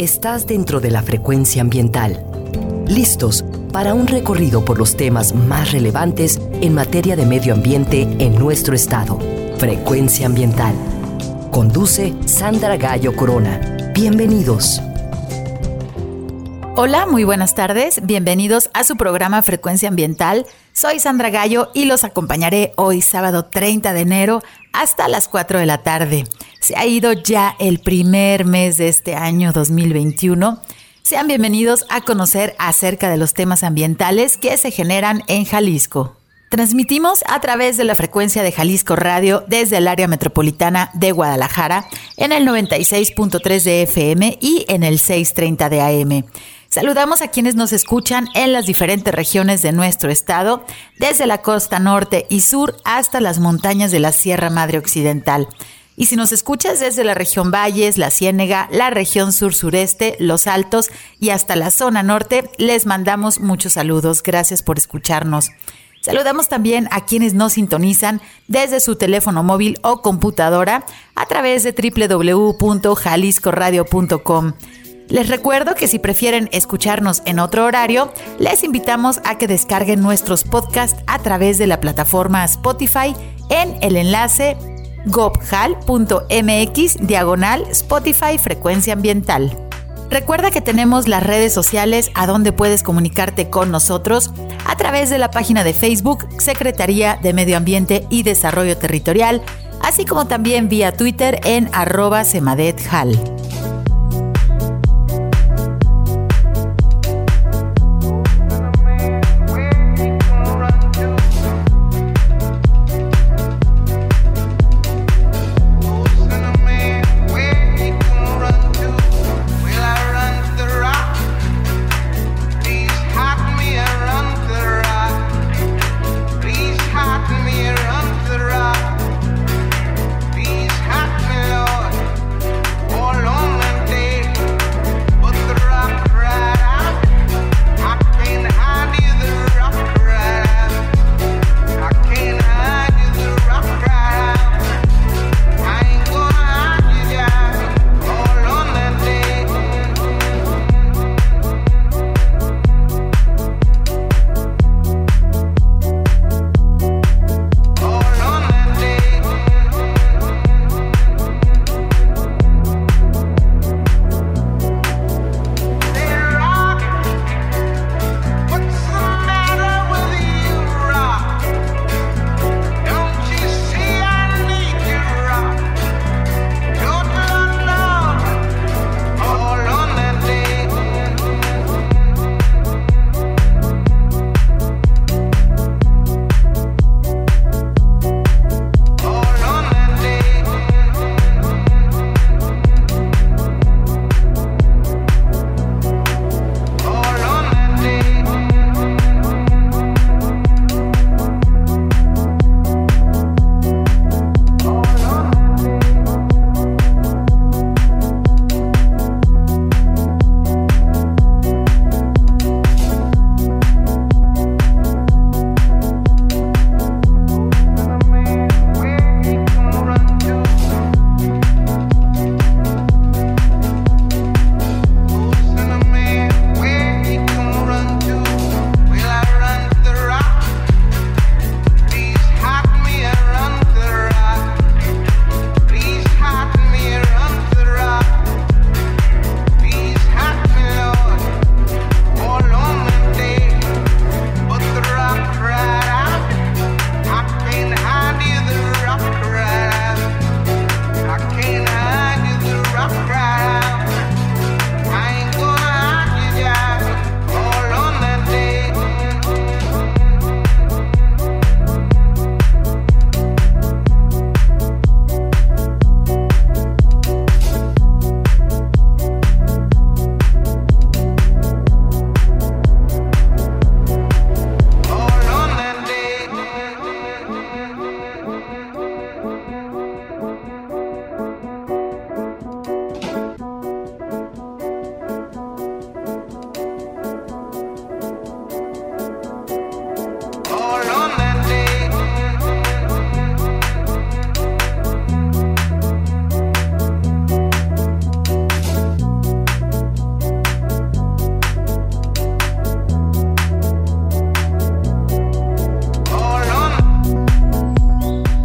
estás dentro de la frecuencia ambiental. Listos para un recorrido por los temas más relevantes en materia de medio ambiente en nuestro estado. Frecuencia ambiental. Conduce Sandra Gallo Corona. Bienvenidos. Hola, muy buenas tardes. Bienvenidos a su programa Frecuencia Ambiental. Soy Sandra Gallo y los acompañaré hoy sábado 30 de enero hasta las 4 de la tarde. Se ha ido ya el primer mes de este año 2021. Sean bienvenidos a conocer acerca de los temas ambientales que se generan en Jalisco. Transmitimos a través de la frecuencia de Jalisco Radio desde el área metropolitana de Guadalajara en el 96.3 de FM y en el 630 de AM. Saludamos a quienes nos escuchan en las diferentes regiones de nuestro estado, desde la costa norte y sur hasta las montañas de la Sierra Madre Occidental. Y si nos escuchas desde la región Valles, la Ciénega, la región sur-sureste, los Altos y hasta la zona norte, les mandamos muchos saludos. Gracias por escucharnos. Saludamos también a quienes nos sintonizan desde su teléfono móvil o computadora a través de www.jaliscoradio.com. Les recuerdo que si prefieren escucharnos en otro horario, les invitamos a que descarguen nuestros podcasts a través de la plataforma Spotify en el enlace gobhal.mx diagonal Spotify Frecuencia Ambiental. Recuerda que tenemos las redes sociales a donde puedes comunicarte con nosotros a través de la página de Facebook Secretaría de Medio Ambiente y Desarrollo Territorial, así como también vía Twitter en arroba semadethal.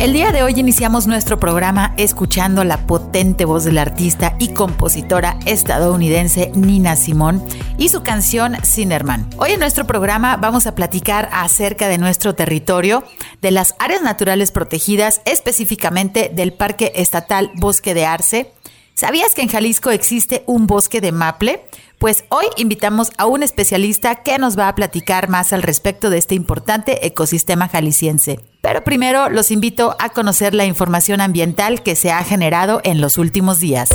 El día de hoy iniciamos nuestro programa escuchando la potente voz de la artista y compositora estadounidense Nina Simón y su canción Cinnamon. Hoy en nuestro programa vamos a platicar acerca de nuestro territorio, de las áreas naturales protegidas, específicamente del Parque Estatal Bosque de Arce. ¿Sabías que en Jalisco existe un bosque de maple? Pues hoy invitamos a un especialista que nos va a platicar más al respecto de este importante ecosistema jalisciense. Pero primero los invito a conocer la información ambiental que se ha generado en los últimos días.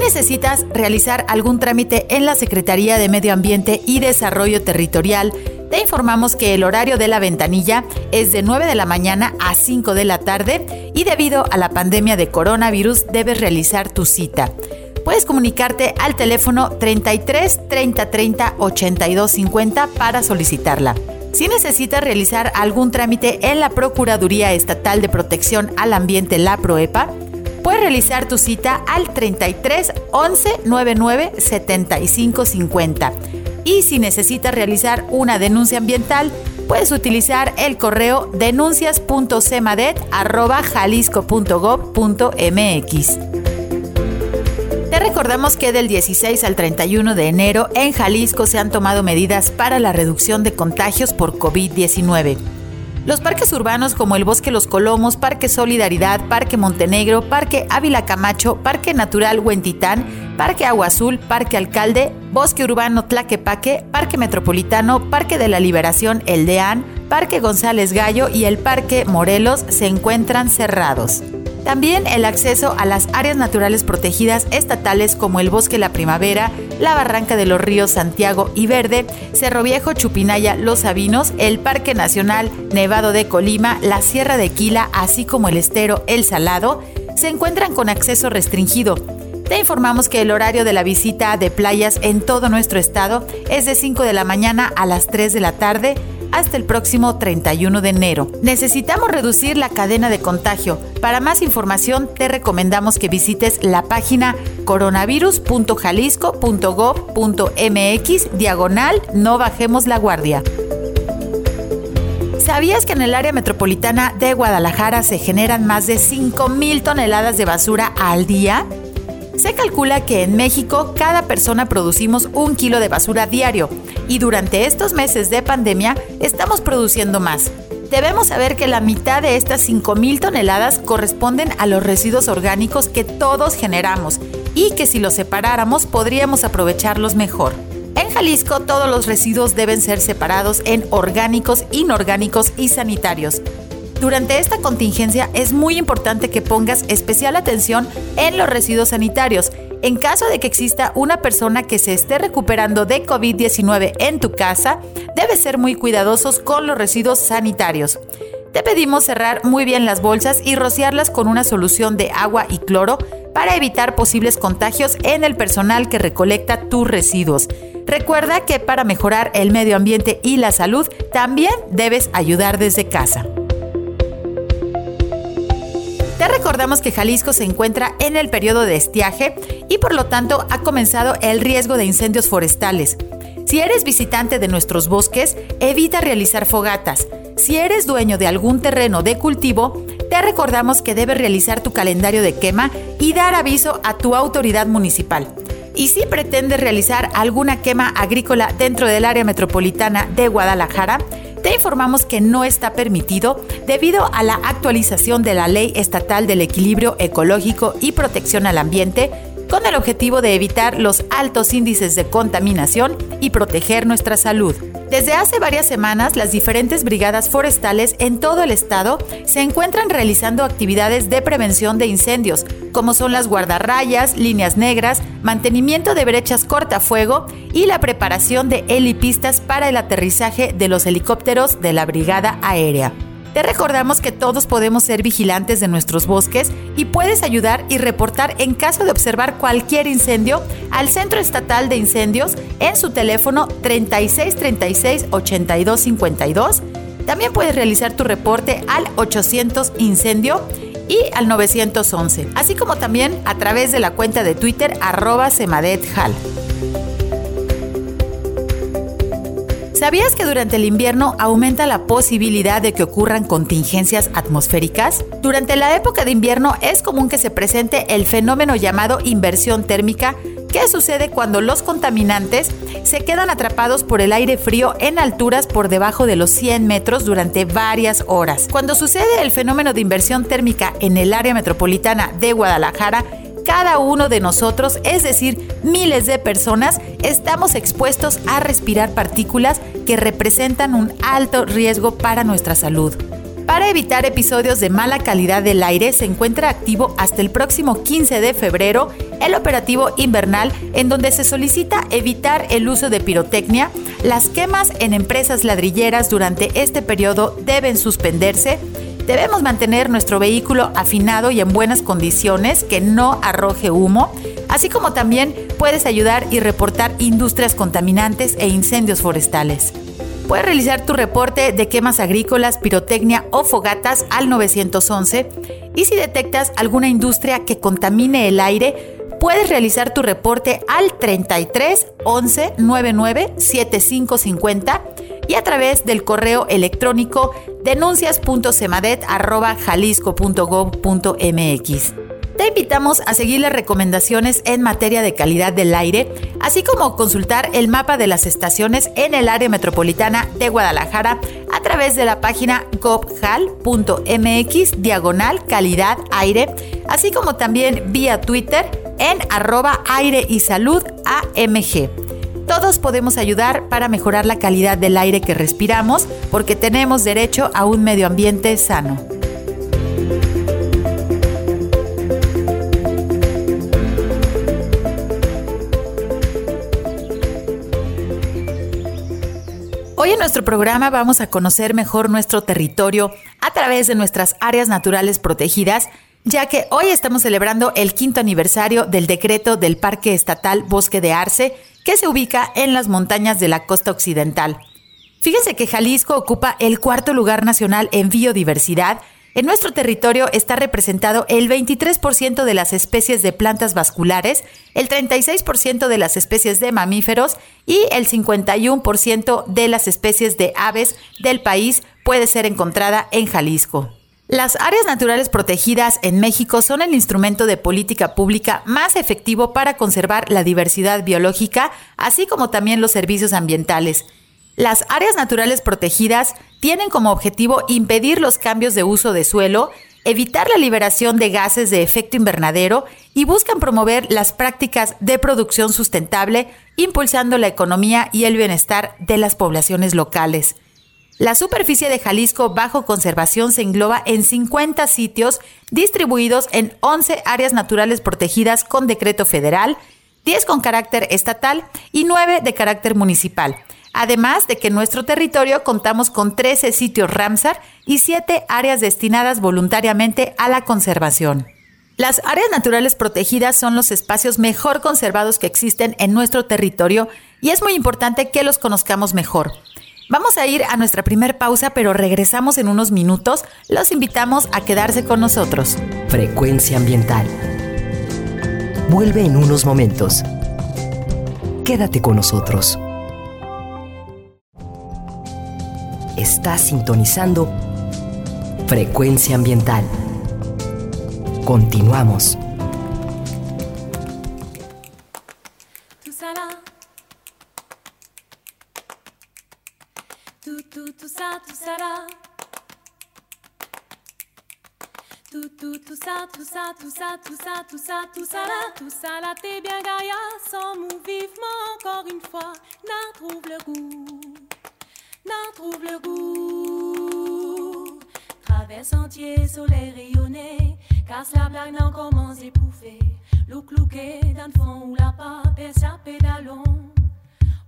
Necesitas realizar algún trámite en la Secretaría de Medio Ambiente y Desarrollo Territorial, te informamos que el horario de la ventanilla es de 9 de la mañana a 5 de la tarde y debido a la pandemia de coronavirus debes realizar tu cita. Puedes comunicarte al teléfono 33 30 30 82 50 para solicitarla. Si necesitas realizar algún trámite en la Procuraduría Estatal de Protección al Ambiente, la PROEPA, puedes realizar tu cita al 33 11 99 75 50. Y si necesitas realizar una denuncia ambiental, puedes utilizar el correo denuncias.cemadet.jalisco.gov.mx. Te recordamos que del 16 al 31 de enero en Jalisco se han tomado medidas para la reducción de contagios por COVID-19. Los parques urbanos como el Bosque Los Colomos, Parque Solidaridad, Parque Montenegro, Parque Ávila Camacho, Parque Natural Huentitán, Parque Agua Azul, Parque Alcalde, Bosque Urbano Tlaquepaque, Parque Metropolitano, Parque de la Liberación El Deán, Parque González Gallo y el Parque Morelos se encuentran cerrados. También el acceso a las áreas naturales protegidas estatales como el Bosque La Primavera, la Barranca de los Ríos Santiago y Verde, Cerro Viejo, Chupinaya, Los Sabinos, el Parque Nacional Nevado de Colima, la Sierra de Quila, así como el estero El Salado, se encuentran con acceso restringido. Te informamos que el horario de la visita de playas en todo nuestro estado es de 5 de la mañana a las 3 de la tarde hasta el próximo 31 de enero. Necesitamos reducir la cadena de contagio. Para más información te recomendamos que visites la página coronavirus.jalisco.gov.mx diagonal no bajemos la guardia. ¿Sabías que en el área metropolitana de Guadalajara se generan más de 5.000 toneladas de basura al día? Se calcula que en México cada persona producimos un kilo de basura diario y durante estos meses de pandemia estamos produciendo más. Debemos saber que la mitad de estas 5.000 toneladas corresponden a los residuos orgánicos que todos generamos y que si los separáramos podríamos aprovecharlos mejor. En Jalisco todos los residuos deben ser separados en orgánicos, inorgánicos y sanitarios. Durante esta contingencia es muy importante que pongas especial atención en los residuos sanitarios. En caso de que exista una persona que se esté recuperando de COVID-19 en tu casa, debes ser muy cuidadosos con los residuos sanitarios. Te pedimos cerrar muy bien las bolsas y rociarlas con una solución de agua y cloro para evitar posibles contagios en el personal que recolecta tus residuos. Recuerda que para mejorar el medio ambiente y la salud también debes ayudar desde casa. Recordamos que Jalisco se encuentra en el periodo de estiaje y por lo tanto ha comenzado el riesgo de incendios forestales. Si eres visitante de nuestros bosques, evita realizar fogatas. Si eres dueño de algún terreno de cultivo, te recordamos que debes realizar tu calendario de quema y dar aviso a tu autoridad municipal. Y si pretendes realizar alguna quema agrícola dentro del área metropolitana de Guadalajara, te informamos que no está permitido debido a la actualización de la Ley Estatal del Equilibrio Ecológico y Protección al Ambiente con el objetivo de evitar los altos índices de contaminación y proteger nuestra salud. Desde hace varias semanas, las diferentes brigadas forestales en todo el estado se encuentran realizando actividades de prevención de incendios, como son las guardarrayas, líneas negras, mantenimiento de brechas cortafuego y la preparación de helipistas para el aterrizaje de los helicópteros de la Brigada Aérea. Te recordamos que todos podemos ser vigilantes de nuestros bosques y puedes ayudar y reportar en caso de observar cualquier incendio al Centro Estatal de Incendios en su teléfono 3636 8252. También puedes realizar tu reporte al 800 Incendio y al 911, así como también a través de la cuenta de Twitter arroba semadethal. ¿Sabías que durante el invierno aumenta la posibilidad de que ocurran contingencias atmosféricas? Durante la época de invierno es común que se presente el fenómeno llamado inversión térmica, que sucede cuando los contaminantes se quedan atrapados por el aire frío en alturas por debajo de los 100 metros durante varias horas. Cuando sucede el fenómeno de inversión térmica en el área metropolitana de Guadalajara, cada uno de nosotros, es decir, miles de personas, estamos expuestos a respirar partículas que representan un alto riesgo para nuestra salud. Para evitar episodios de mala calidad del aire, se encuentra activo hasta el próximo 15 de febrero el operativo invernal en donde se solicita evitar el uso de pirotecnia. Las quemas en empresas ladrilleras durante este periodo deben suspenderse Debemos mantener nuestro vehículo afinado y en buenas condiciones, que no arroje humo, así como también puedes ayudar y reportar industrias contaminantes e incendios forestales. Puedes realizar tu reporte de quemas agrícolas, pirotecnia o fogatas al 911 y si detectas alguna industria que contamine el aire, puedes realizar tu reporte al 33 11 99 7550 y a través del correo electrónico denuncias.semadet.jalisco.gov.mx. Te invitamos a seguir las recomendaciones en materia de calidad del aire, así como consultar el mapa de las estaciones en el área metropolitana de Guadalajara a través de la página govjal.mx diagonal calidad aire, así como también vía Twitter en arroba aire y salud AMG. Todos podemos ayudar para mejorar la calidad del aire que respiramos porque tenemos derecho a un medio ambiente sano. Hoy en nuestro programa vamos a conocer mejor nuestro territorio a través de nuestras áreas naturales protegidas, ya que hoy estamos celebrando el quinto aniversario del decreto del Parque Estatal Bosque de Arce, que se ubica en las montañas de la costa occidental. Fíjense que Jalisco ocupa el cuarto lugar nacional en biodiversidad. En nuestro territorio está representado el 23% de las especies de plantas vasculares, el 36% de las especies de mamíferos y el 51% de las especies de aves del país puede ser encontrada en Jalisco. Las áreas naturales protegidas en México son el instrumento de política pública más efectivo para conservar la diversidad biológica, así como también los servicios ambientales. Las áreas naturales protegidas tienen como objetivo impedir los cambios de uso de suelo, evitar la liberación de gases de efecto invernadero y buscan promover las prácticas de producción sustentable, impulsando la economía y el bienestar de las poblaciones locales. La superficie de Jalisco bajo conservación se engloba en 50 sitios distribuidos en 11 áreas naturales protegidas con decreto federal, 10 con carácter estatal y 9 de carácter municipal. Además de que en nuestro territorio contamos con 13 sitios Ramsar y 7 áreas destinadas voluntariamente a la conservación. Las áreas naturales protegidas son los espacios mejor conservados que existen en nuestro territorio y es muy importante que los conozcamos mejor. Vamos a ir a nuestra primer pausa, pero regresamos en unos minutos. Los invitamos a quedarse con nosotros. Frecuencia ambiental. Vuelve en unos momentos. Quédate con nosotros. Estás sintonizando Frecuencia ambiental. Continuamos. Tout ça, tout ça, tout ça, tout ça, tout ça là, tout ça là, t'es bien gaïa, sans mou vivement encore une fois, n'a trouve le goût, n'a trouve le goût. Traverse entier, soleil rayonné, casse la blague, n'en commence épouffer. Look looké, dans le fond ou la pas, à pédalon,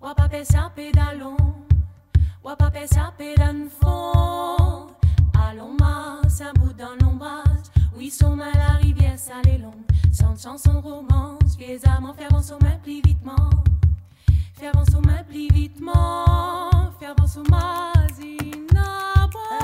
ou pas à pédalon, ou pas à pédalon. Allons, masse, un bout dans l'ombrage. Ruisseau, mal à la rivière, ça les longue. Sans chanson, romance, vieux amants, fervent sur ma plie vitement. Fervent sur ma plie vitement. Fervent sur ma zinabon.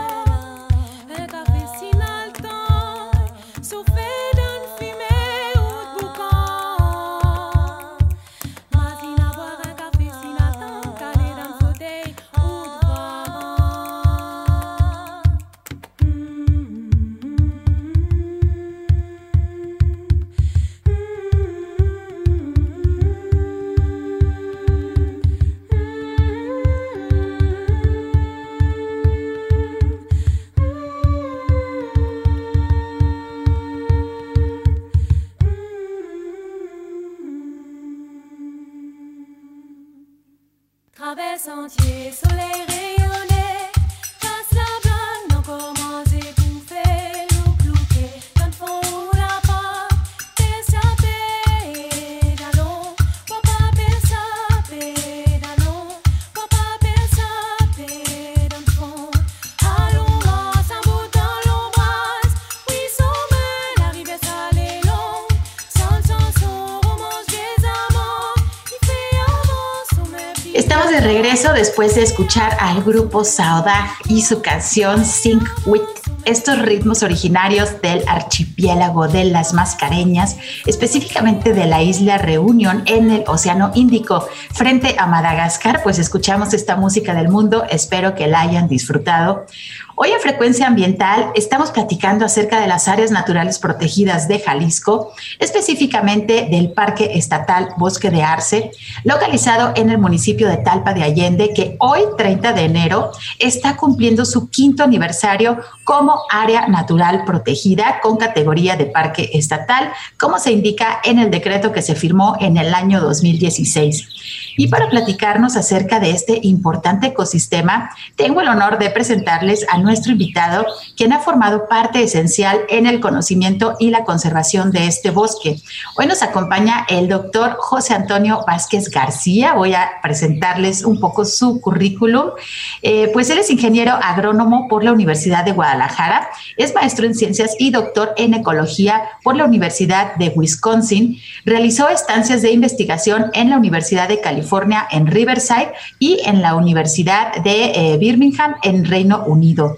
Después de escuchar al grupo Saudag y su canción Sync With estos ritmos originarios del archipiélago de las Mascareñas, específicamente de la isla Reunión en el Océano Índico, frente a Madagascar, pues escuchamos esta música del mundo, espero que la hayan disfrutado. Hoy en Frecuencia Ambiental estamos platicando acerca de las áreas naturales protegidas de Jalisco, específicamente del Parque Estatal Bosque de Arce, localizado en el municipio de Talpa de Allende, que hoy, 30 de enero, está cumpliendo su quinto aniversario como área natural protegida con categoría de parque estatal, como se indica en el decreto que se firmó en el año 2016. Y para platicarnos acerca de este importante ecosistema, tengo el honor de presentarles a nuestro invitado, quien ha formado parte esencial en el conocimiento y la conservación de este bosque. Hoy nos acompaña el doctor José Antonio Vázquez García. Voy a presentarles un poco su currículum. Eh, pues él es ingeniero agrónomo por la Universidad de Guadalajara, es maestro en ciencias y doctor en ecología por la Universidad de Wisconsin. Realizó estancias de investigación en la Universidad de California en Riverside y en la Universidad de eh, Birmingham en Reino Unido.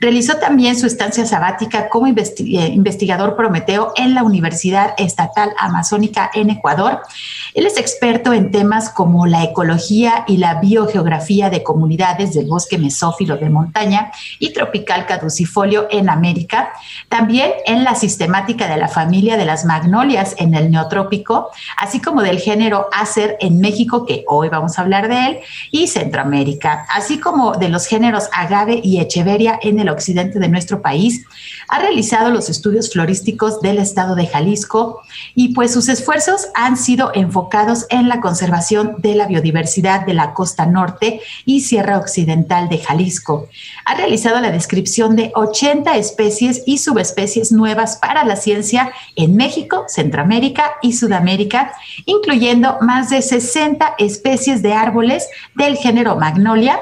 Realizó también su estancia sabática como eh, investigador prometeo en la Universidad Estatal Amazónica en Ecuador. Él es experto en temas como la ecología y la biogeografía de comunidades del bosque mesófilo de montaña y tropical caducifolio en América. También en la sistemática de la familia de las magnolias en el neotrópico, así como del género Acer en México, que hoy vamos a hablar de él, y Centroamérica, así como de los géneros agave y echeveria en el occidente de nuestro país. Ha realizado los estudios florísticos del estado de Jalisco y pues sus esfuerzos han sido enfocados en la conservación de la biodiversidad de la costa norte y sierra occidental de Jalisco. Ha realizado la descripción de 80 especies y subespecies nuevas para la ciencia en México, Centroamérica y Sudamérica, incluyendo más de 60 especies de árboles del género Magnolia,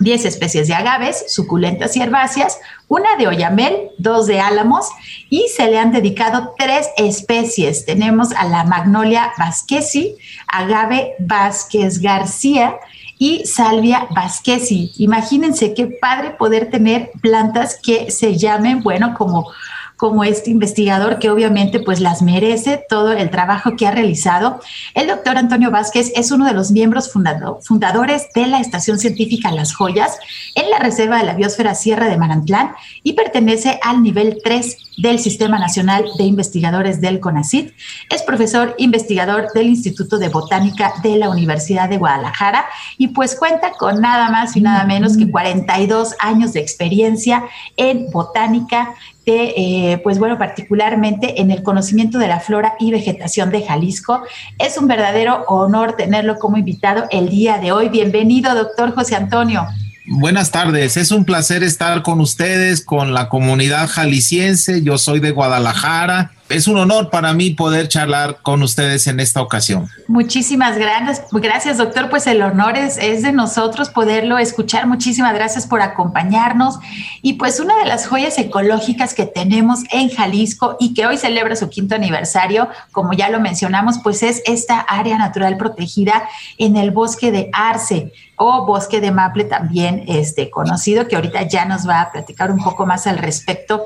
10 especies de agaves, suculentas y herbáceas, una de oyamel, dos de álamos y se le han dedicado tres especies. Tenemos a la magnolia vasquesi, agave Vázquez García y salvia vasquesi. Imagínense qué padre poder tener plantas que se llamen, bueno, como como este investigador que obviamente pues las merece todo el trabajo que ha realizado. El doctor Antonio Vázquez es uno de los miembros fundadores de la Estación Científica Las Joyas en la Reserva de la Biosfera Sierra de Manantlán y pertenece al nivel 3 del Sistema Nacional de Investigadores del CONACIT. Es profesor investigador del Instituto de Botánica de la Universidad de Guadalajara y pues cuenta con nada más y nada menos que 42 años de experiencia en botánica, eh, pues bueno, particularmente en el conocimiento de la flora y vegetación de Jalisco. Es un verdadero honor tenerlo como invitado el día de hoy. Bienvenido, doctor José Antonio. Buenas tardes, es un placer estar con ustedes, con la comunidad jalisciense. Yo soy de Guadalajara es un honor para mí poder charlar con ustedes en esta ocasión. Muchísimas gracias, doctor. Pues el honor es, es, de nosotros poderlo escuchar. Muchísimas gracias por acompañarnos. Y pues una de las joyas ecológicas que tenemos en Jalisco y que hoy celebra su quinto aniversario, como ya lo mencionamos, pues es esta área natural protegida en el bosque de Arce o bosque de Maple también este, conocido, que ahorita ya nos va a platicar un poco más al respecto.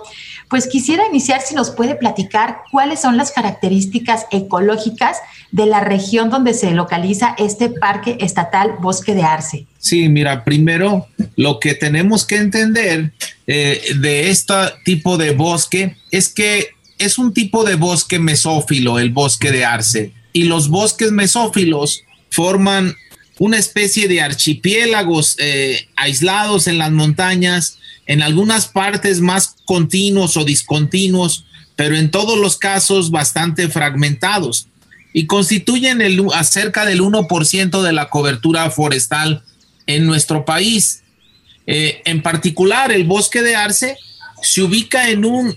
Pues quisiera iniciar si nos puede platicar cuáles son las características ecológicas de la región donde se localiza este Parque Estatal Bosque de Arce. Sí, mira, primero lo que tenemos que entender eh, de este tipo de bosque es que es un tipo de bosque mesófilo, el bosque de Arce, y los bosques mesófilos forman una especie de archipiélagos eh, aislados en las montañas en algunas partes más continuos o discontinuos, pero en todos los casos bastante fragmentados y constituyen el, acerca del 1% de la cobertura forestal en nuestro país. Eh, en particular, el bosque de arce se ubica en un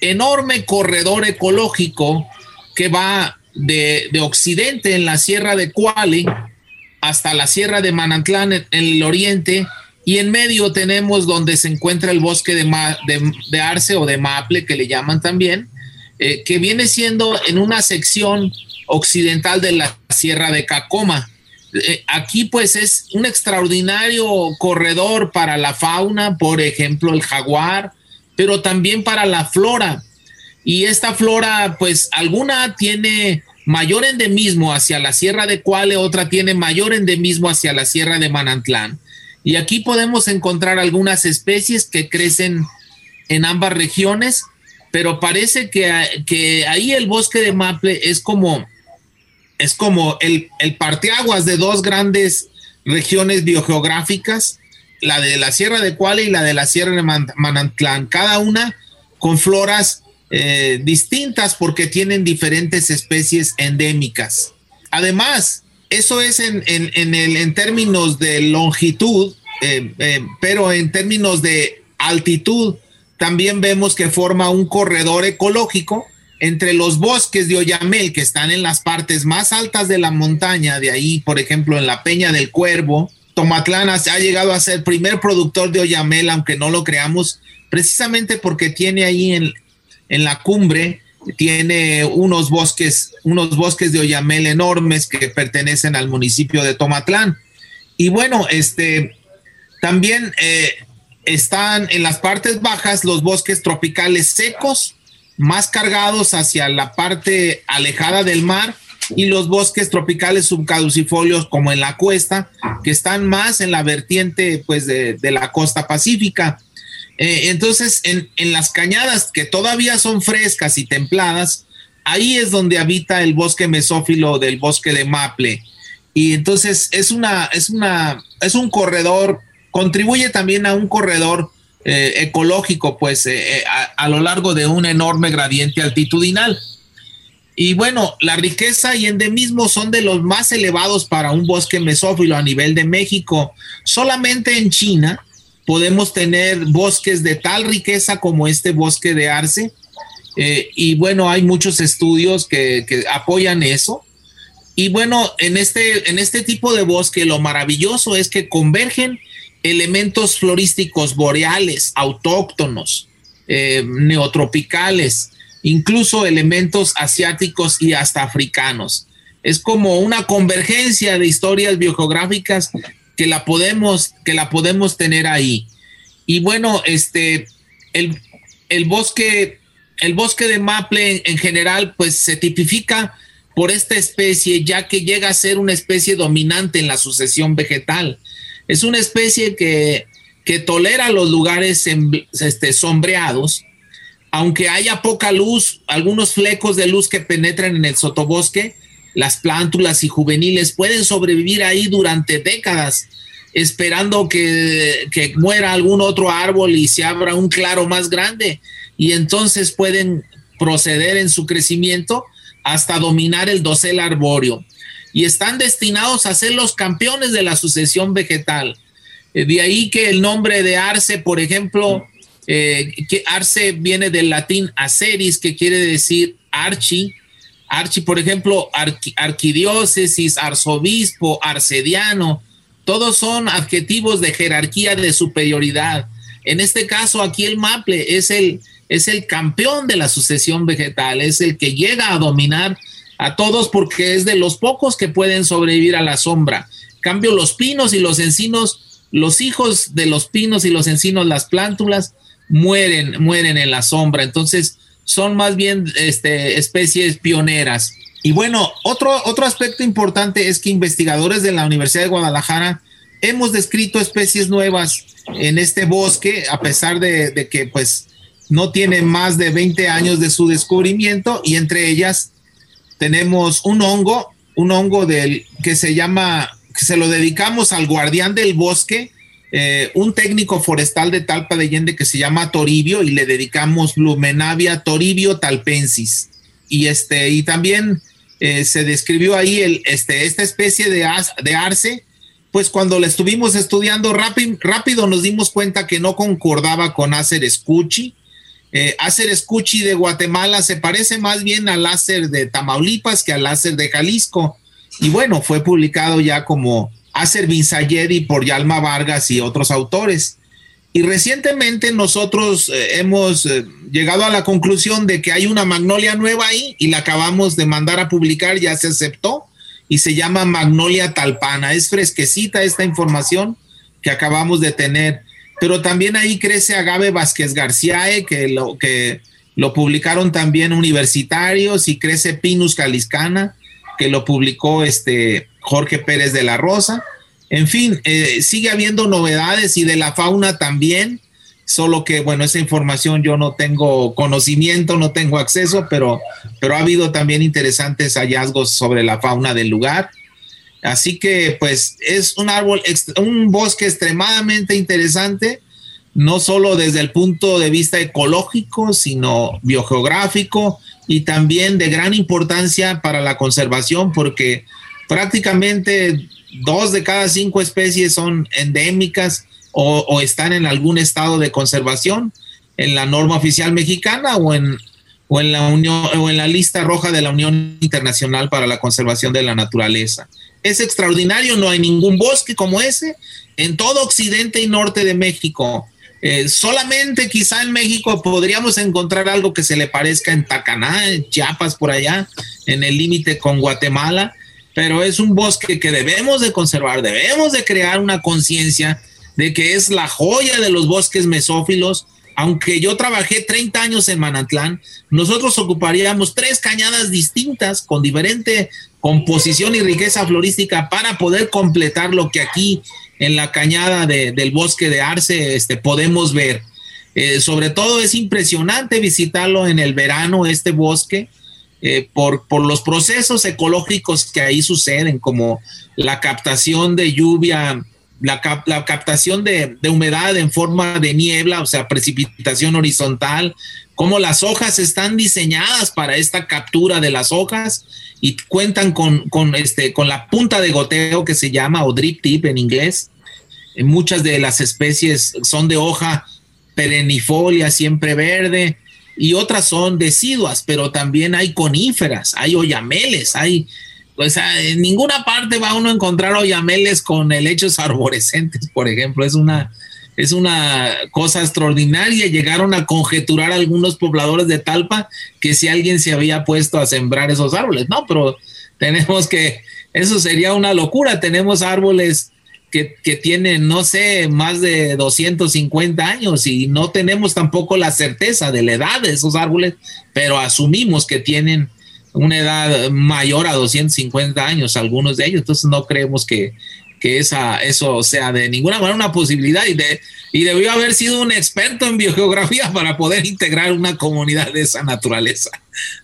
enorme corredor ecológico que va de, occidente en la sierra de Cuale hasta la sierra de Manantlán en, el oriente y en medio tenemos donde se encuentra el bosque de, arce o de maple que le llaman también, eh, que viene siendo en una sección occidental de la sierra de Cacoma. Eh, aquí pues es un extraordinario corredor para la fauna, por ejemplo el jaguar, pero también para la flora. Y esta flora, pues alguna tiene mayor endemismo hacia la Sierra de Cuale, otra tiene mayor endemismo hacia la Sierra de Manantlán. Y aquí podemos encontrar algunas especies que crecen en ambas regiones, pero parece que, que ahí el bosque de maple es como, es como el, el parteaguas de dos grandes regiones biogeográficas la de la Sierra de Cuale y la de la Sierra de Manantlán, cada una con floras eh, distintas porque tienen diferentes especies endémicas. Además, eso es en, el, en términos de longitud, eh, eh, pero en términos de altitud, también vemos que forma un corredor ecológico entre los bosques de Oyamel, que están en las partes más altas de la montaña, de ahí, por ejemplo, en la Peña del Cuervo, Tomatlán ha llegado a ser primer productor de Oyamel, aunque no lo creamos, precisamente porque tiene ahí en, en la cumbre, tiene unos bosques, unos bosques de Oyamel enormes que pertenecen al municipio de Tomatlán. Y bueno, este, también eh, están en las partes bajas los bosques tropicales secos, más cargados hacia la parte alejada del mar y los bosques tropicales subcaducifolios como en la cuesta, que están más en la vertiente pues de, la costa pacífica. Eh, entonces, en, las cañadas que todavía son frescas y templadas, ahí es donde habita el bosque mesófilo del bosque de Maple. Y entonces es una, es una, es un corredor, contribuye también a un corredor eh, ecológico, pues, eh, a lo largo de un enorme gradiente altitudinal. Y bueno, la riqueza y endemismo son de los más elevados para un bosque mesófilo a nivel de México. Solamente en China podemos tener bosques de tal riqueza como este bosque de arce. Eh, y bueno, hay muchos estudios que, apoyan eso. Y bueno, en este, en este tipo de bosque lo maravilloso es que convergen elementos florísticos boreales, autóctonos, eh, neotropicales, incluso elementos asiáticos y hasta africanos. Es como una convergencia de historias biogeográficas que la podemos, que la podemos tener ahí. Y bueno, este, el, el bosque, el bosque de maple en, general, pues se tipifica por esta especie, ya que llega a ser una especie dominante en la sucesión vegetal. Es una especie que, que tolera los lugares este, sombreados, aunque haya poca luz, algunos flecos de luz que penetran en el sotobosque, las plántulas y juveniles pueden sobrevivir ahí durante décadas, esperando que, muera algún otro árbol y se abra un claro más grande. Y entonces pueden proceder en su crecimiento hasta dominar el dosel arbóreo. Y están destinados a ser los campeones de la sucesión vegetal. Eh, de ahí que el nombre de arce, por ejemplo, eh, que arce viene del latín aceris, que quiere decir archi. Archi, por ejemplo, arquidiócesis, arzobispo, arcediano, todos son adjetivos de jerarquía de superioridad. En este caso, aquí el maple es el, es el campeón de la sucesión vegetal, es el que llega a dominar a todos porque es de los pocos que pueden sobrevivir a la sombra. cambio, los pinos y los encinos, los hijos de los pinos y los encinos, las plántulas, mueren, mueren en la sombra. Entonces, son más bien este, especies pioneras. Y bueno, otro, otro aspecto importante es que investigadores de la Universidad de Guadalajara hemos descrito especies nuevas en este bosque, a pesar de, que pues no tiene más de 20 años de su descubrimiento y entre ellas tenemos un hongo, un hongo del que se llama, que se lo dedicamos al guardián del bosque, eh, un técnico forestal de Talpa de Allende que se llama Toribio y le dedicamos Blumenavia toribio talpensis. Y, este, y también eh, se describió ahí el, este, esta especie de, de arce pues cuando la estuvimos estudiando rápido, rápido nos dimos cuenta que no concordaba con Acer Escuchi. Eh, Acer Escuchi de Guatemala se parece más bien al Acer de Tamaulipas que al Acer de Jalisco. Y bueno, fue publicado ya como Acer Binsayedi por Yalma Vargas y otros autores. Y recientemente nosotros eh, hemos eh, llegado a la conclusión de que hay una magnolia nueva ahí y la acabamos de mandar a publicar, ya se aceptó y se llama Magnolia Talpana. Es fresquecita esta información que acabamos de tener, pero también ahí crece Agave Vázquez García, que lo, que lo publicaron también universitarios, y crece Pinus Caliscana, que lo publicó este Jorge Pérez de la Rosa. En fin, eh, sigue habiendo novedades y de la fauna también solo que bueno, esa información yo no tengo conocimiento, no tengo acceso, pero, pero ha habido también interesantes hallazgos sobre la fauna del lugar. Así que pues es un árbol, un bosque extremadamente interesante, no solo desde el punto de vista ecológico, sino biogeográfico y también de gran importancia para la conservación porque prácticamente dos de cada cinco especies son endémicas o, están en algún estado de conservación en la norma oficial mexicana o en, o en la unión o en la lista roja de la Unión Internacional para la Conservación de la Naturaleza. Es extraordinario, no hay ningún bosque como ese en todo occidente y norte de México. Eh, solamente quizá en México podríamos encontrar algo que se le parezca en Tacaná, en Chiapas, por allá, en el límite con Guatemala, pero es un bosque que debemos de conservar, debemos de crear una conciencia de que es la joya de los bosques mesófilos. Aunque yo trabajé 30 años en Manantlán, nosotros ocuparíamos tres cañadas distintas con diferente composición y riqueza florística para poder completar lo que aquí en la cañada del bosque de Arce este, podemos ver. Eh, sobre todo es impresionante visitarlo en el verano, este bosque, eh, por, por los procesos ecológicos que ahí suceden, como la captación de lluvia la, captación de, humedad en forma de niebla, o sea, precipitación horizontal, cómo las hojas están diseñadas para esta captura de las hojas y cuentan con, este, con la punta de goteo que se llama, o drip tip en inglés. Muchas de las especies son de hoja perennifolia, siempre verde, y otras son deciduas, pero también hay coníferas, hay oyameles, hay sea, en ninguna parte va uno a encontrar oyameles con helechos arborescentes, por ejemplo. Es una, es una cosa extraordinaria. Llegaron a conjeturar algunos pobladores de Talpa que si alguien se había puesto a sembrar esos árboles. No, pero tenemos que, eso sería una locura. Tenemos árboles que, que tienen, no sé, más de 250 años y no tenemos tampoco la certeza de la edad de esos árboles, pero asumimos que tienen una edad mayor a 250 años, algunos de ellos, entonces no creemos que, esa, eso sea de ninguna manera una posibilidad y, de, y debió haber sido un experto en biogeografía para poder integrar una comunidad de esa naturaleza.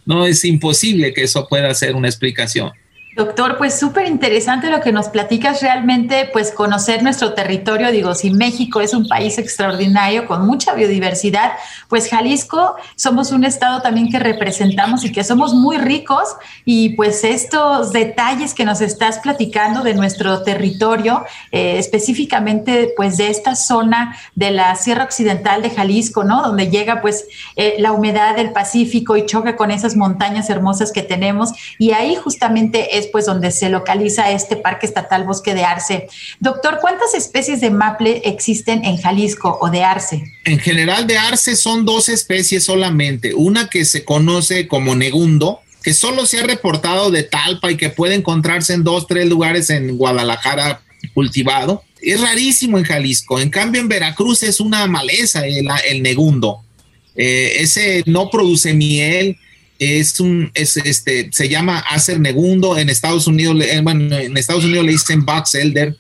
No es imposible que eso pueda ser una explicación. Doctor, pues súper interesante lo que nos platicas, realmente pues conocer nuestro territorio, digo, si México es un país extraordinario con mucha biodiversidad, pues Jalisco somos un estado también que representamos y que somos muy ricos. Y pues estos detalles que nos estás platicando de nuestro territorio, eh, específicamente pues de esta zona de la Sierra Occidental de Jalisco, ¿no? Donde llega pues eh, la humedad del Pacífico y choca con esas montañas hermosas que tenemos. Y ahí justamente es pues donde se localiza este Parque Estatal Bosque de Arce. Doctor, ¿cuántas especies de maple existen en Jalisco o de arce? En general de arce son dos especies solamente, una que se conoce como negundo, que solo se ha reportado de talpa y que puede encontrarse en dos, tres lugares en Guadalajara cultivado. Es rarísimo en Jalisco. En cambio, en Veracruz es una maleza el, negundo. Eh, ese no produce miel, es un, es este, se llama Acer Negundo, en Estados Unidos, bueno, en Estados Unidos le dicen Box Elder,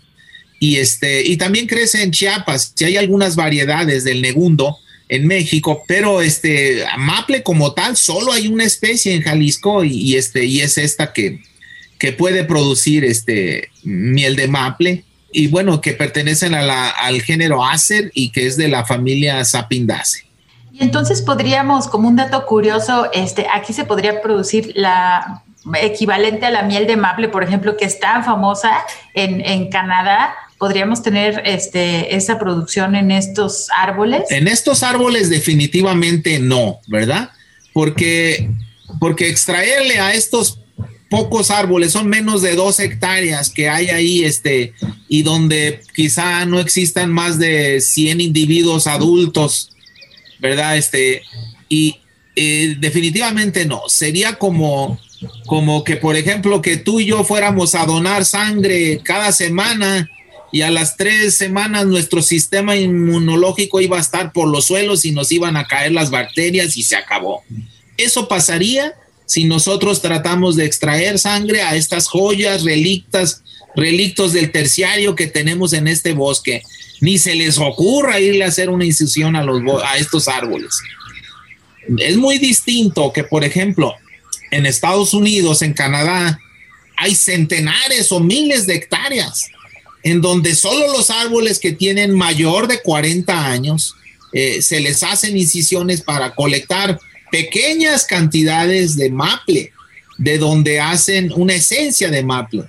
y este, y también crece en Chiapas, si hay algunas variedades del Negundo en México, pero este, maple como tal, solo hay una especie en Jalisco y, este, y es esta que, que puede producir este miel de maple. Y bueno, que pertenecen a al género Acer y que es de la familia Sapindaceae. Entonces podríamos, como un dato curioso, este, aquí se podría producir la equivalente a la miel de maple, por ejemplo, que es tan famosa en, en Canadá, podríamos tener este, esa producción en estos árboles? En estos árboles definitivamente no, ¿verdad? Porque, porque extraerle a estos pocos árboles, son menos de dos hectáreas que hay ahí, este, y donde quizá no existan más de 100 individuos adultos, ¿verdad? Este, y eh, definitivamente no, sería como, como que, por ejemplo, que tú y yo fuéramos a donar sangre cada semana y a las tres semanas nuestro sistema inmunológico iba a estar por los suelos y nos iban a caer las bacterias y se acabó. Eso pasaría si nosotros tratamos de extraer sangre a estas joyas, relictas, relictos del terciario que tenemos en este bosque. Ni se les ocurra irle a hacer una incisión a, los, a estos árboles. Es muy distinto que, por ejemplo, en Estados Unidos, en Canadá, hay centenares o miles de hectáreas en donde solo los árboles que tienen mayor de 40 años eh, se les hacen incisiones para colectar pequeñas cantidades de maple, de donde hacen una esencia de maple,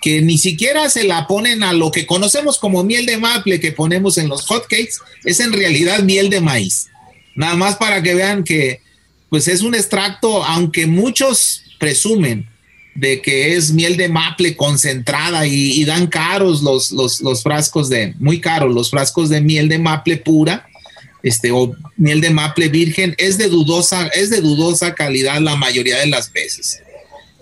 que ni siquiera se la ponen a lo que conocemos como miel de maple que ponemos en los hotcakes, es en realidad miel de maíz. Nada más para que vean que pues es un extracto, aunque muchos presumen de que es miel de maple concentrada y, dan caros los, los, los, frascos de, muy caros los frascos de miel de maple pura, este, o miel de maple virgen, es de dudosa, es de dudosa calidad la mayoría de las veces.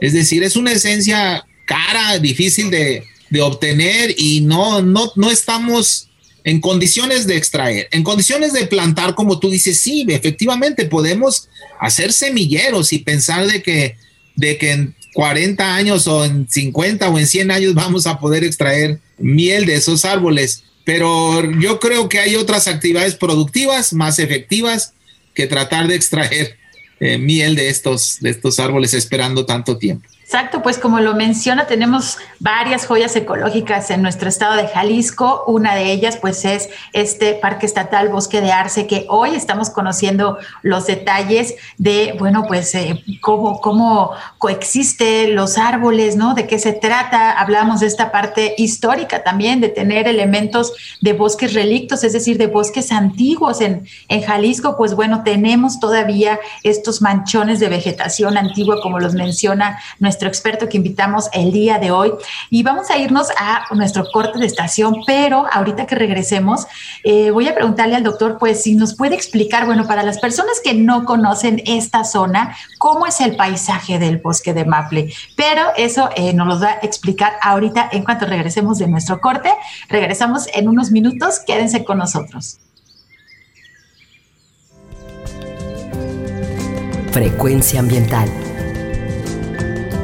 Es decir, es una esencia cara, difícil de, de obtener y no, no, no estamos en condiciones de extraer, en condiciones de plantar, como tú dices, sí, efectivamente podemos hacer semilleros y pensar de que, de que en 40 años o en 50 o en 100 años vamos a poder extraer miel de esos árboles. Pero yo creo que hay otras actividades productivas más efectivas que tratar de extraer eh, miel de estos, de estos árboles esperando tanto tiempo. Exacto, pues como lo menciona, tenemos varias joyas ecológicas en nuestro estado de Jalisco. Una de ellas, pues, es este Parque Estatal Bosque de Arce, que hoy estamos conociendo los detalles de, bueno, pues, eh, cómo, cómo coexiste los árboles, ¿no? De qué se trata. Hablamos de esta parte histórica también, de tener elementos de bosques relictos, es decir, de bosques antiguos en, en Jalisco. Pues, bueno, tenemos todavía estos manchones de vegetación antigua, como los menciona nuestra nuestro experto que invitamos el día de hoy. Y vamos a irnos a nuestro corte de estación, pero ahorita que regresemos, eh, voy a preguntarle al doctor, pues, si nos puede explicar, bueno, para las personas que no conocen esta zona, cómo es el paisaje del bosque de Maple. Pero eso eh, nos lo va a explicar ahorita en cuanto regresemos de nuestro corte. Regresamos en unos minutos, quédense con nosotros. Frecuencia ambiental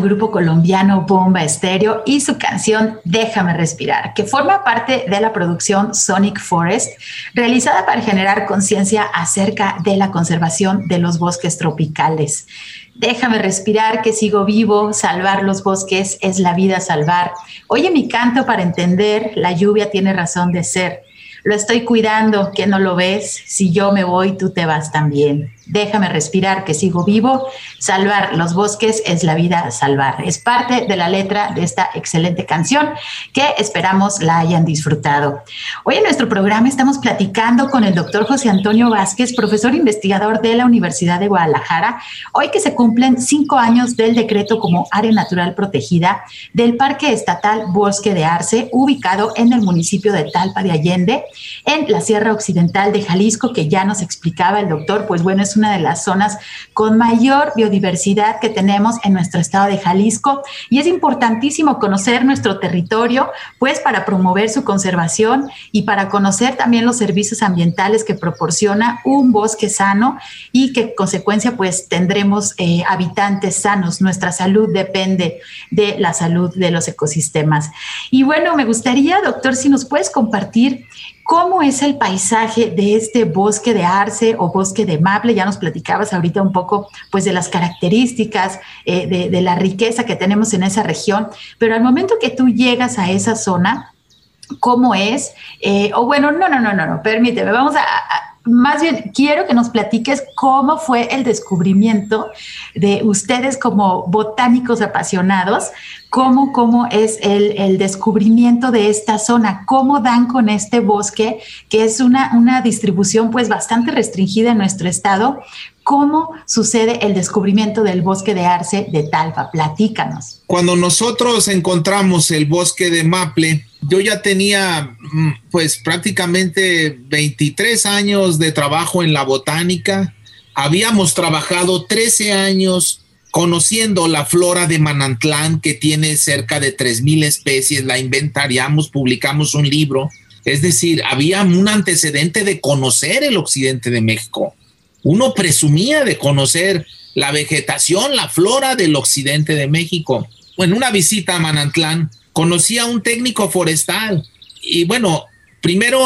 al grupo colombiano Bomba Estéreo y su canción Déjame respirar, que forma parte de la producción Sonic Forest, realizada para generar conciencia acerca de la conservación de los bosques tropicales. Déjame respirar, que sigo vivo, salvar los bosques es la vida salvar. Oye mi canto para entender, la lluvia tiene razón de ser. Lo estoy cuidando, que no lo ves. Si yo me voy, tú te vas también. Déjame respirar, que sigo vivo. Salvar los bosques es la vida salvar. Es parte de la letra de esta excelente canción que esperamos la hayan disfrutado. Hoy en nuestro programa estamos platicando con el doctor José Antonio Vázquez, profesor investigador de la Universidad de Guadalajara. Hoy que se cumplen cinco años del decreto como área natural protegida del Parque Estatal Bosque de Arce, ubicado en el municipio de Talpa de Allende, en la Sierra Occidental de Jalisco, que ya nos explicaba el doctor, pues bueno, es una de las zonas con mayor biodiversidad que tenemos en nuestro estado de Jalisco y es importantísimo conocer nuestro territorio, pues para promover su conservación y para conocer también los servicios ambientales que proporciona un bosque sano y que en consecuencia pues tendremos eh, habitantes sanos. Nuestra salud depende de la salud de los ecosistemas. Y bueno, me gustaría, doctor, si nos puedes compartir ¿Cómo es el paisaje de este bosque de arce o bosque de maple? Ya nos platicabas ahorita un poco pues de las características, eh, de, la riqueza que tenemos en esa región, pero al momento que tú llegas a esa zona, ¿cómo es? Eh, o bueno, no, no, no, no, no, permíteme, vamos a más bien quiero que nos platiques cómo fue el descubrimiento de ustedes como botánicos apasionados, cómo, cómo es el, descubrimiento de esta zona, cómo dan con este bosque, que es una, una distribución pues bastante restringida en nuestro estado, cómo sucede el descubrimiento del bosque de arce de Talpa. Platícanos. Cuando nosotros encontramos el bosque de Maple, yo ya tenía mm, pues prácticamente 23 años de trabajo en la botánica. Habíamos trabajado 13 años conociendo la flora de Manantlán que tiene cerca de 3.000 especies. La inventariamos, publicamos un libro. Es decir, había un antecedente de conocer el occidente de México. Uno presumía de conocer la vegetación, la flora del occidente de México. En una visita a Manantlán, conocí a un técnico forestal y bueno, primero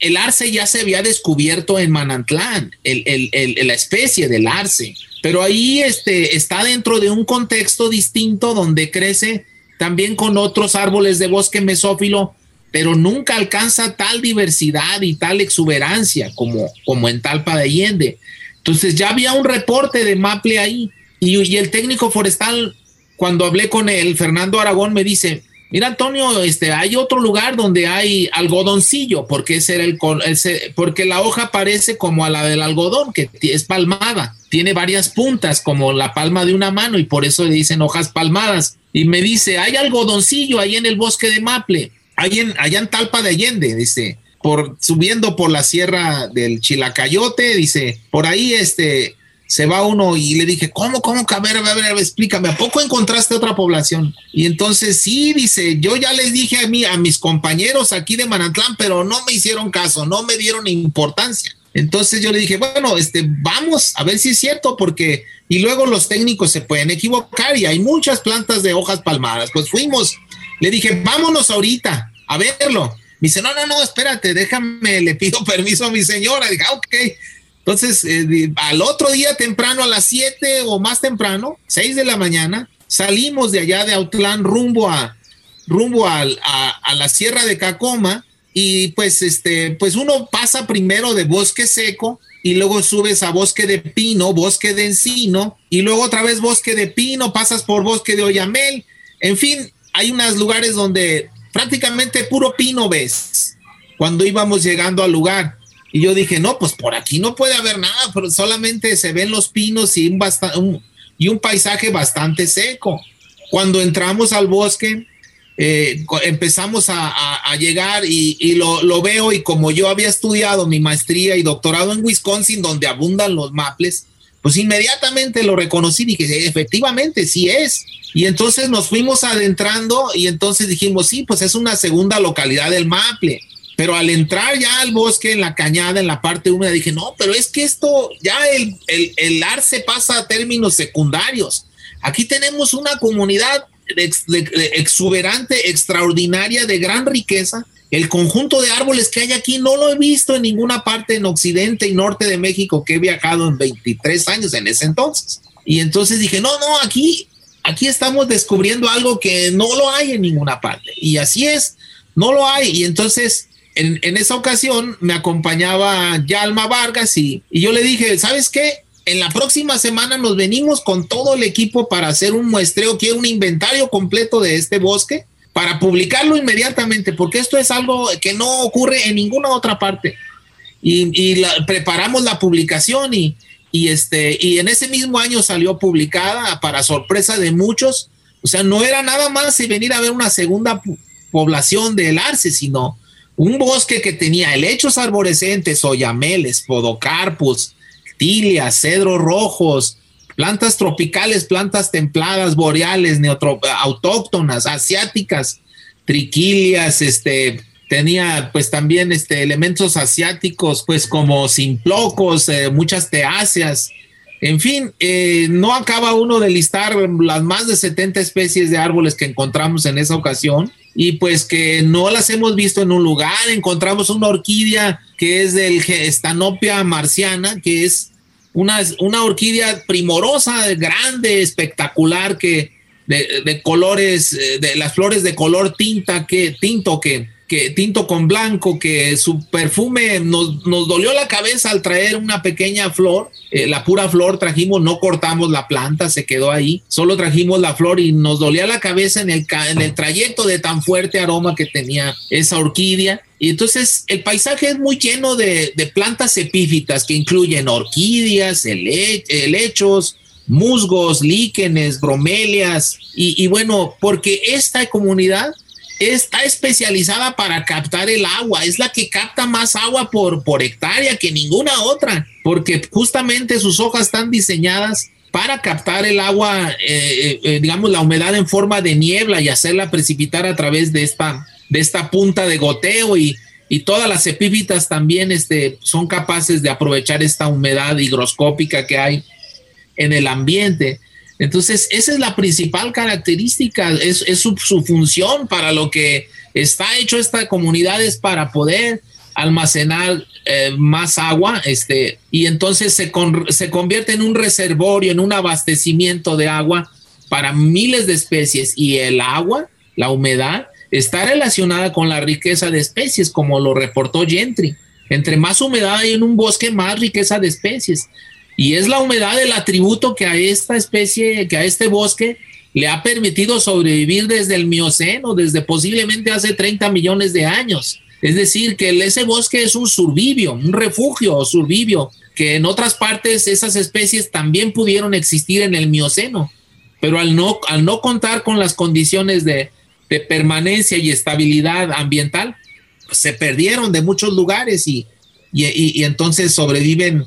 el arce ya se había descubierto en Manantlán, la especie del arce, pero ahí este, está dentro de un contexto distinto donde crece también con otros árboles de bosque mesófilo, pero nunca alcanza tal diversidad y tal exuberancia como, como en Talpa de Allende. Entonces ya había un reporte de Maple ahí y, y el técnico forestal, cuando hablé con él, Fernando Aragón, me dice, Mira, Antonio, este, hay otro lugar donde hay algodoncillo, porque ese era el, porque la hoja parece como a la del algodón, que es palmada, tiene varias puntas, como la palma de una mano, y por eso le dicen hojas palmadas. Y me dice, hay algodoncillo ahí en el bosque de Maple, ahí en, allá en Talpa de Allende, dice, por subiendo por la sierra del Chilacayote, dice, por ahí este se va uno y le dije, ¿cómo, cómo? A ver, a ver, a ver, explícame, ¿a poco encontraste otra población? Y entonces sí, dice, yo ya les dije a mí, a mis compañeros aquí de Manantlán, pero no me hicieron caso, no me dieron importancia. Entonces yo le dije, bueno, este, vamos a ver si es cierto, porque, y luego los técnicos se pueden equivocar y hay muchas plantas de hojas palmadas. Pues fuimos, le dije, vámonos ahorita a verlo. Me dice, no, no, no, espérate, déjame, le pido permiso a mi señora. Dije, ah, ok. Entonces, eh, al otro día temprano, a las 7 o más temprano, 6 de la mañana, salimos de allá de Autlán rumbo a rumbo a, la sierra de Cacoma y pues este pues uno pasa primero de bosque seco y luego subes a bosque de pino, bosque de encino y luego otra vez bosque de pino, pasas por bosque de oyamel, en fin, hay unos lugares donde prácticamente puro pino ves cuando íbamos llegando al lugar Y yo dije, no, pues por aquí no puede haber nada, pero solamente se ven los pinos y un, y un paisaje bastante seco. Cuando entramos al bosque, eh, empezamos a, llegar y, lo, lo, veo y como yo había estudiado mi maestría y doctorado en Wisconsin, donde abundan los maples, pues inmediatamente lo reconocí y dije, efectivamente, sí es. Y entonces nos fuimos adentrando y entonces dijimos, sí, pues es una segunda localidad del maple. Pero al entrar ya al bosque, en la cañada, en la parte húmeda, dije, no, pero es que esto, ya el, el, el arce pasa a términos secundarios. Aquí tenemos una comunidad exuberante, extraordinaria, de gran riqueza. El conjunto de árboles que hay aquí no lo he visto en ninguna parte en occidente y norte de México que he viajado en 23 años en ese entonces. Y entonces dije, no, no, aquí, aquí estamos descubriendo algo que no lo hay en ninguna parte. Y así es, no lo hay. Y entonces en, esa ocasión me acompañaba Yalma Vargas y, yo le dije, ¿sabes qué? en la próxima semana nos venimos con todo el equipo para hacer un muestreo, quiero un inventario completo de este bosque para publicarlo inmediatamente, porque esto es algo que no ocurre en ninguna otra parte. Y, preparamos la publicación y, este, y en ese mismo año salió publicada para sorpresa de muchos. O sea, no era nada más venir a ver una segunda población del arce, sino un bosque que tenía helechos arborescentes, oyameles, podocarpus, tilias, cedros rojos, plantas tropicales, plantas templadas, boreales, autóctonas, asiáticas, triquilias, este, tenía pues también este, elementos asiáticos, pues como simplocos, eh, muchas teáceas, en fin, eh, no acaba uno de listar las más de 70 especies de árboles que encontramos en esa ocasión y pues que no las hemos visto en un lugar. Encontramos una orquídea que es del Stanopia marciana, que es una, una orquídea primorosa, grande, espectacular, que de, colores, eh, de las flores de color tinta, que tinto que que tinto con blanco, que su perfume nos, nos dolió la cabeza al traer una pequeña flor, eh, la pura flor trajimos, no cortamos la planta, se quedó ahí, solo trajimos la flor y nos dolía la cabeza en el, en el trayecto de tan fuerte aroma que tenía esa orquídea. Y entonces el paisaje es muy lleno de, de plantas epífitas que incluyen orquídeas, helechos, musgos, líquenes, bromelias. Y, y bueno, porque esta comunidad está especializada para captar el agua, es la que capta más agua por, por hectárea que ninguna otra, porque justamente sus hojas están diseñadas para captar el agua, eh, eh, eh, digamos, la humedad en forma de niebla y hacerla precipitar a través de esta, de esta punta de goteo y, y todas las epífitas también este, son capaces de aprovechar esta humedad higroscópica que hay en el ambiente. Entonces, esa es la principal característica, es, su, función para lo que está hecho esta comunidad es para poder almacenar eh, más agua, este, y entonces se, se convierte en un reservorio, en un abastecimiento de agua para miles de especies y el agua, la humedad, está relacionada con la riqueza de especies, como lo reportó Gentry. Entre más humedad hay en un bosque, más riqueza de especies. Y es la humedad el atributo que a esta especie, que a este bosque le ha permitido sobrevivir desde el Mioceno, desde posiblemente hace 30 millones de años. Es decir, que ese bosque es un survivio, un refugio o survivio, que en otras partes esas especies también pudieron existir en el Mioceno, pero al no, al no contar con las condiciones de, permanencia y estabilidad ambiental, pues se perdieron de muchos lugares y, y entonces sobreviven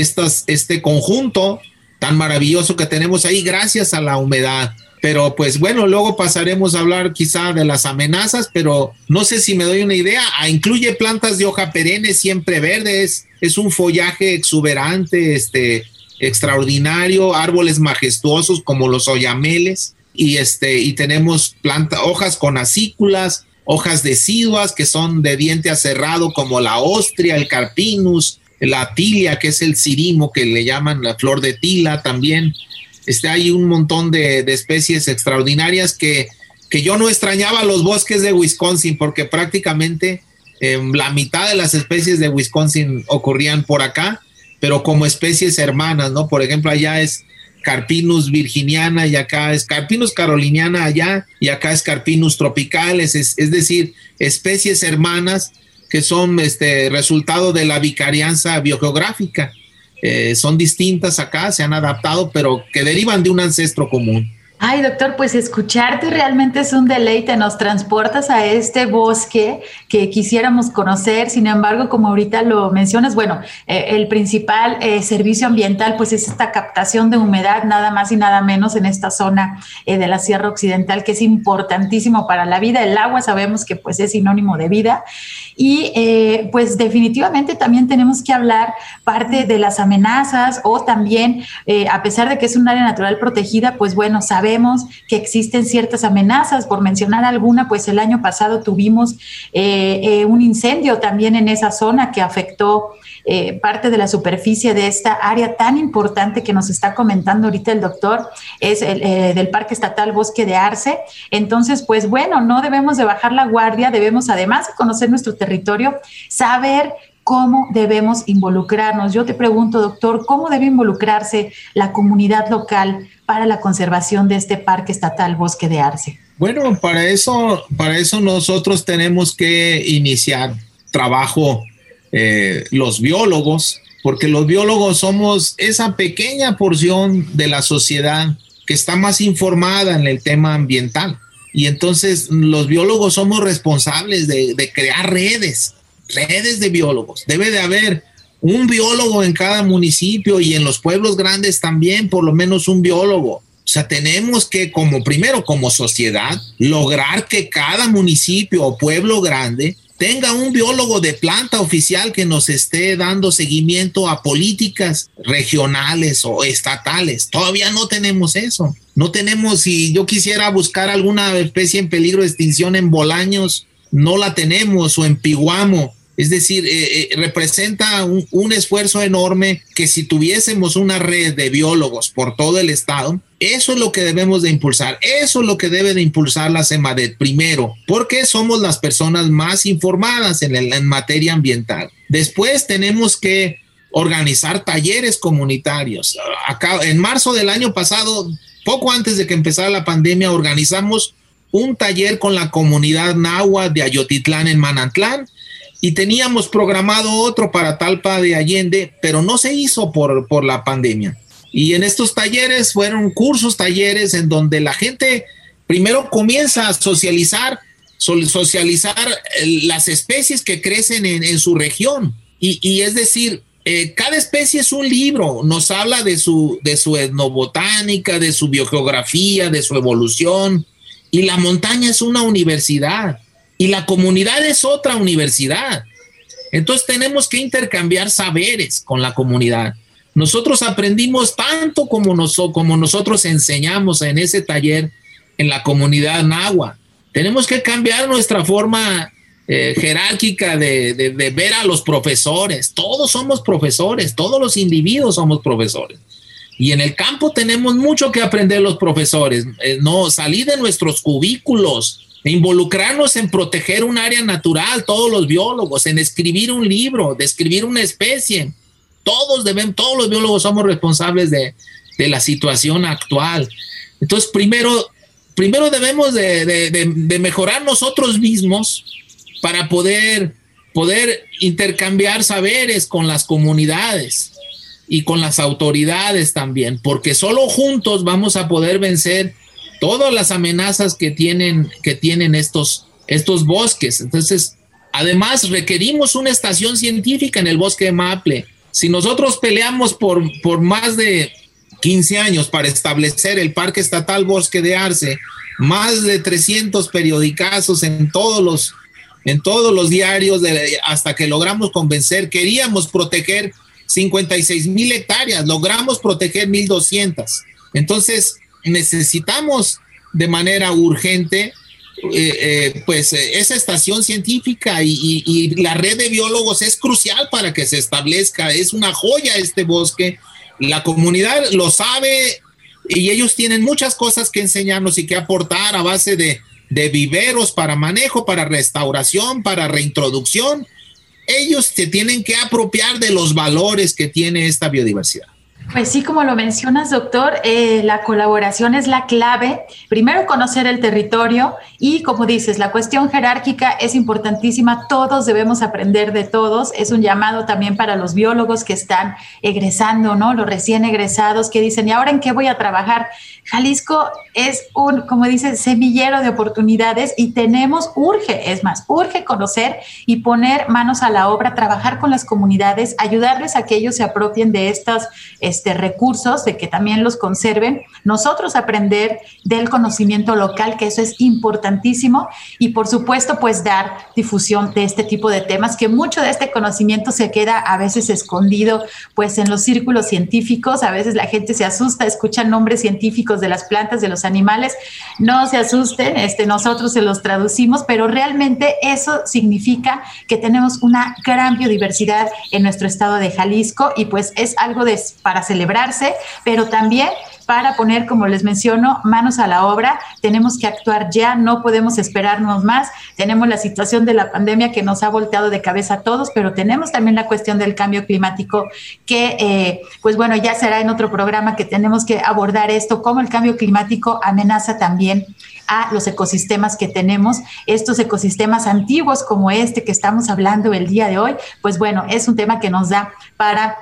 este conjunto tan maravilloso que tenemos ahí gracias a la humedad. Pero pues bueno, luego pasaremos a hablar quizá de las amenazas, pero no sé si me doy una idea. Ah, incluye plantas de hoja perenne siempre verdes, es un follaje exuberante, este, extraordinario, árboles majestuosos como los oyameles y este y tenemos planta, hojas con acículas, hojas deciduas que son de diente aserrado como la ostria, el carpinus, la tilia, que es el cirimo, que le llaman la flor de tila también. Este, hay un montón de, especies extraordinarias que, que, yo no extrañaba los bosques de Wisconsin, porque prácticamente em, la mitad de las especies de Wisconsin ocurrían por acá, pero como especies hermanas, ¿no? Por ejemplo, allá es Carpinus virginiana y acá es Carpinus caroliniana allá y acá es Carpinus tropicales, es, es decir, especies hermanas que son este resultado de la vicarianza biogeográfica. Eh, son distintas acá, se han adaptado, pero que derivan de un ancestro común. Ay, doctor, pues escucharte realmente es un deleite, nos transportas a este bosque que quisiéramos conocer, sin embargo, como ahorita lo mencionas, bueno, eh, el principal eh, servicio ambiental pues es esta captación de humedad, nada más y nada menos en esta zona eh, de la Sierra Occidental, que es importantísimo para la vida, el agua sabemos que pues es sinónimo de vida. Y pues definitivamente también tenemos que hablar parte de las amenazas o también, a pesar de que es un área natural protegida, pues bueno, sabemos sabemos que existen ciertas amenazas. Por mencionar alguna, pues el año pasado tuvimos eh, eh, un incendio también en esa zona que afectó eh, parte de la superficie de esta área tan importante que nos está comentando ahorita el doctor, es el, del Parque Estatal Bosque de Arce. Entonces, pues bueno, no debemos de bajar la guardia, debemos además de conocer nuestro territorio, saber cómo debemos involucrarnos. Yo te pregunto, doctor, ¿cómo debe involucrarse la comunidad local para la conservación de este parque estatal Bosque de Arce? Bueno, para eso, para eso nosotros tenemos que iniciar trabajo eh, los biólogos, porque los biólogos somos esa pequeña porción de la sociedad que está más informada en el tema ambiental. Y entonces los biólogos somos responsables de, de crear redes, redes de biólogos. Debe de haber un biólogo en cada municipio y en los pueblos grandes también, por lo menos un biólogo. O sea, tenemos que, como primero, como sociedad, lograr que cada municipio o pueblo grande tenga un biólogo de planta oficial que nos esté dando seguimiento a políticas regionales o estatales. Todavía no tenemos eso. No tenemos, si yo quisiera buscar alguna especie en peligro de extinción en Bolaños, no la tenemos, o en Piguamo, es decir, eh, eh, representa un, esfuerzo enorme que si tuviésemos una red de biólogos por todo el estado, eso es lo que debemos de impulsar. Eso es lo que debe de impulsar la SEMADET primero, porque somos las personas más informadas en, en materia ambiental. Después tenemos que organizar talleres comunitarios. Acá, en marzo del año pasado, poco antes de que empezara la pandemia, organizamos un taller con la comunidad náhuatl de Ayotitlán en Manantlán y teníamos programado otro para Talpa de Allende, pero no se hizo por, por la pandemia. Y en estos talleres fueron cursos, talleres en donde la gente primero comienza a socializar, socializar las especies que crecen en, su región. Y, es decir, eh, cada especie es un libro, nos habla de su, de su etnobotánica, de su biogeografía, de su evolución. Y la montaña es una universidad y la comunidad es otra universidad. Entonces tenemos que intercambiar saberes con la comunidad. Nosotros aprendimos tanto como, como nosotros enseñamos en ese taller en la comunidad nahua. Tenemos que cambiar nuestra forma eh, jerárquica de, ver a los profesores. Todos somos profesores, todos los individuos somos profesores. Y en el campo tenemos mucho que aprender los profesores. Eh, no salir de nuestros cubículos, involucrarnos en proteger un área natural, todos los biólogos, en escribir un libro, describir una especie. Todos deben, todos los biólogos somos responsables de, la situación actual. Entonces, primero, primero debemos de, mejorar nosotros mismos para poder, poder intercambiar saberes con las comunidades y con las autoridades también, porque solo juntos vamos a poder vencer todas las amenazas que tienen, que tienen estos, estos bosques. Entonces, además requerimos una estación científica en el bosque de Maple. Si nosotros peleamos por, por más de 15 años para establecer el Parque Estatal Bosque de Arce, más de 300 periodicazos en todos los, en todos los diarios hasta que logramos convencer, queríamos proteger 56 mil hectáreas, logramos proteger 1200. Entonces, necesitamos de manera urgente eh, eh, pues eh, esa estación científica y, la red de biólogos es crucial para que se establezca, es una joya este bosque, la comunidad lo sabe y ellos tienen muchas cosas que enseñarnos y que aportar a base de, de viveros para manejo, para restauración, para reintroducción. Ellos se tienen que apropiar de los valores que tiene esta biodiversidad. Pues sí, como lo mencionas, doctor, eh, la colaboración es la clave. Primero, conocer el territorio y, como dices, la cuestión jerárquica es importantísima. Todos debemos aprender de todos. Es un llamado también para los biólogos que están egresando, ¿no? Los recién egresados que dicen, ¿y ahora en qué voy a trabajar? Jalisco es un, como dice, semillero de oportunidades y tenemos, urge, es más, urge conocer y poner manos a la obra, trabajar con las comunidades, ayudarles a que ellos se apropien de estos este, recursos, de que también los conserven, nosotros aprender del conocimiento local, que eso es importantísimo, y por supuesto, pues dar difusión de este tipo de temas, que mucho de este conocimiento se queda a veces escondido, pues en los círculos científicos, a veces la gente se asusta, escucha nombres científicos de las plantas, de los animales. No se asusten, este, nosotros se los traducimos, pero realmente eso significa que tenemos una gran biodiversidad en nuestro estado de Jalisco y pues es algo de, para celebrarse, pero también para poner, como les menciono, manos a la obra. Tenemos que actuar ya, no podemos esperarnos más. Tenemos la situación de la pandemia que nos ha volteado de cabeza a todos, pero tenemos también la cuestión del cambio climático que, eh, pues bueno, ya será en otro programa que tenemos que abordar esto, cómo el cambio climático amenaza también a los ecosistemas que tenemos, estos ecosistemas antiguos como este que estamos hablando el día de hoy, pues bueno, es un tema que nos da para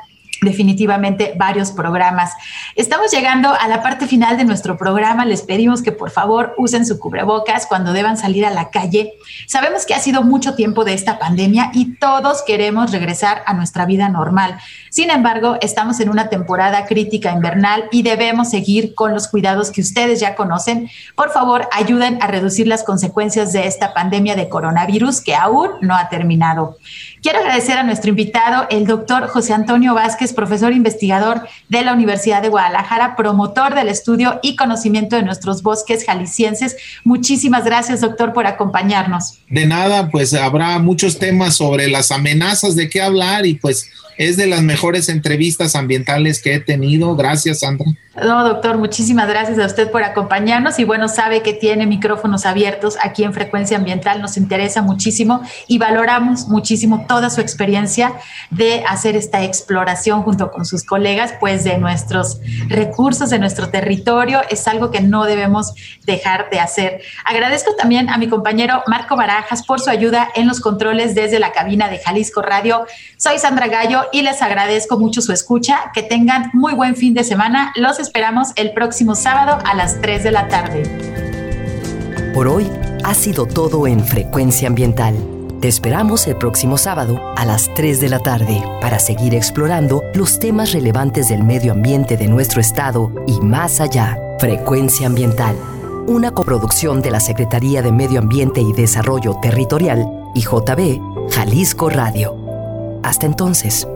definitivamente varios programas. Estamos llegando a la parte final de nuestro programa. Les pedimos que por favor usen su cubrebocas cuando deban salir a la calle. Sabemos que ha sido mucho tiempo de esta pandemia y todos queremos regresar a nuestra vida normal. Sin embargo, estamos en una temporada crítica invernal y debemos seguir con los cuidados que ustedes ya conocen. Por favor, ayuden a reducir las consecuencias de esta pandemia de coronavirus que aún no ha terminado. Quiero agradecer a nuestro invitado, el doctor José Antonio Vázquez, profesor investigador de la Universidad de Guadalajara, promotor del estudio y conocimiento de nuestros bosques jaliscienses. Muchísimas gracias, doctor, por acompañarnos. De nada, pues habrá muchos temas sobre las amenazas de qué hablar y pues es de las mejores entrevistas ambientales que he tenido. Gracias, Sandra. No, doctor, muchísimas gracias a usted por acompañarnos y bueno, sabe que tiene micrófonos abiertos aquí en Frecuencia Ambiental, nos interesa muchísimo y valoramos muchísimo toda su experiencia de hacer esta exploración junto con sus colegas, pues de nuestros recursos, de nuestro territorio, es algo que no debemos dejar de hacer. Agradezco también a mi compañero Marco Barajas por su ayuda en los controles desde la cabina de Jalisco Radio. Soy Sandra Gallo y les agradezco mucho su escucha. Que tengan muy buen fin de semana. Los esperamos el próximo sábado a las 3 de la tarde. Por hoy ha sido todo en Frecuencia Ambiental. Te esperamos el próximo sábado a las 3 de la tarde para seguir explorando los temas relevantes del medio ambiente de nuestro estado y más allá. Frecuencia Ambiental, una coproducción de la Secretaría de Medio Ambiente y Desarrollo Territorial y JB Jalisco Radio. Hasta entonces.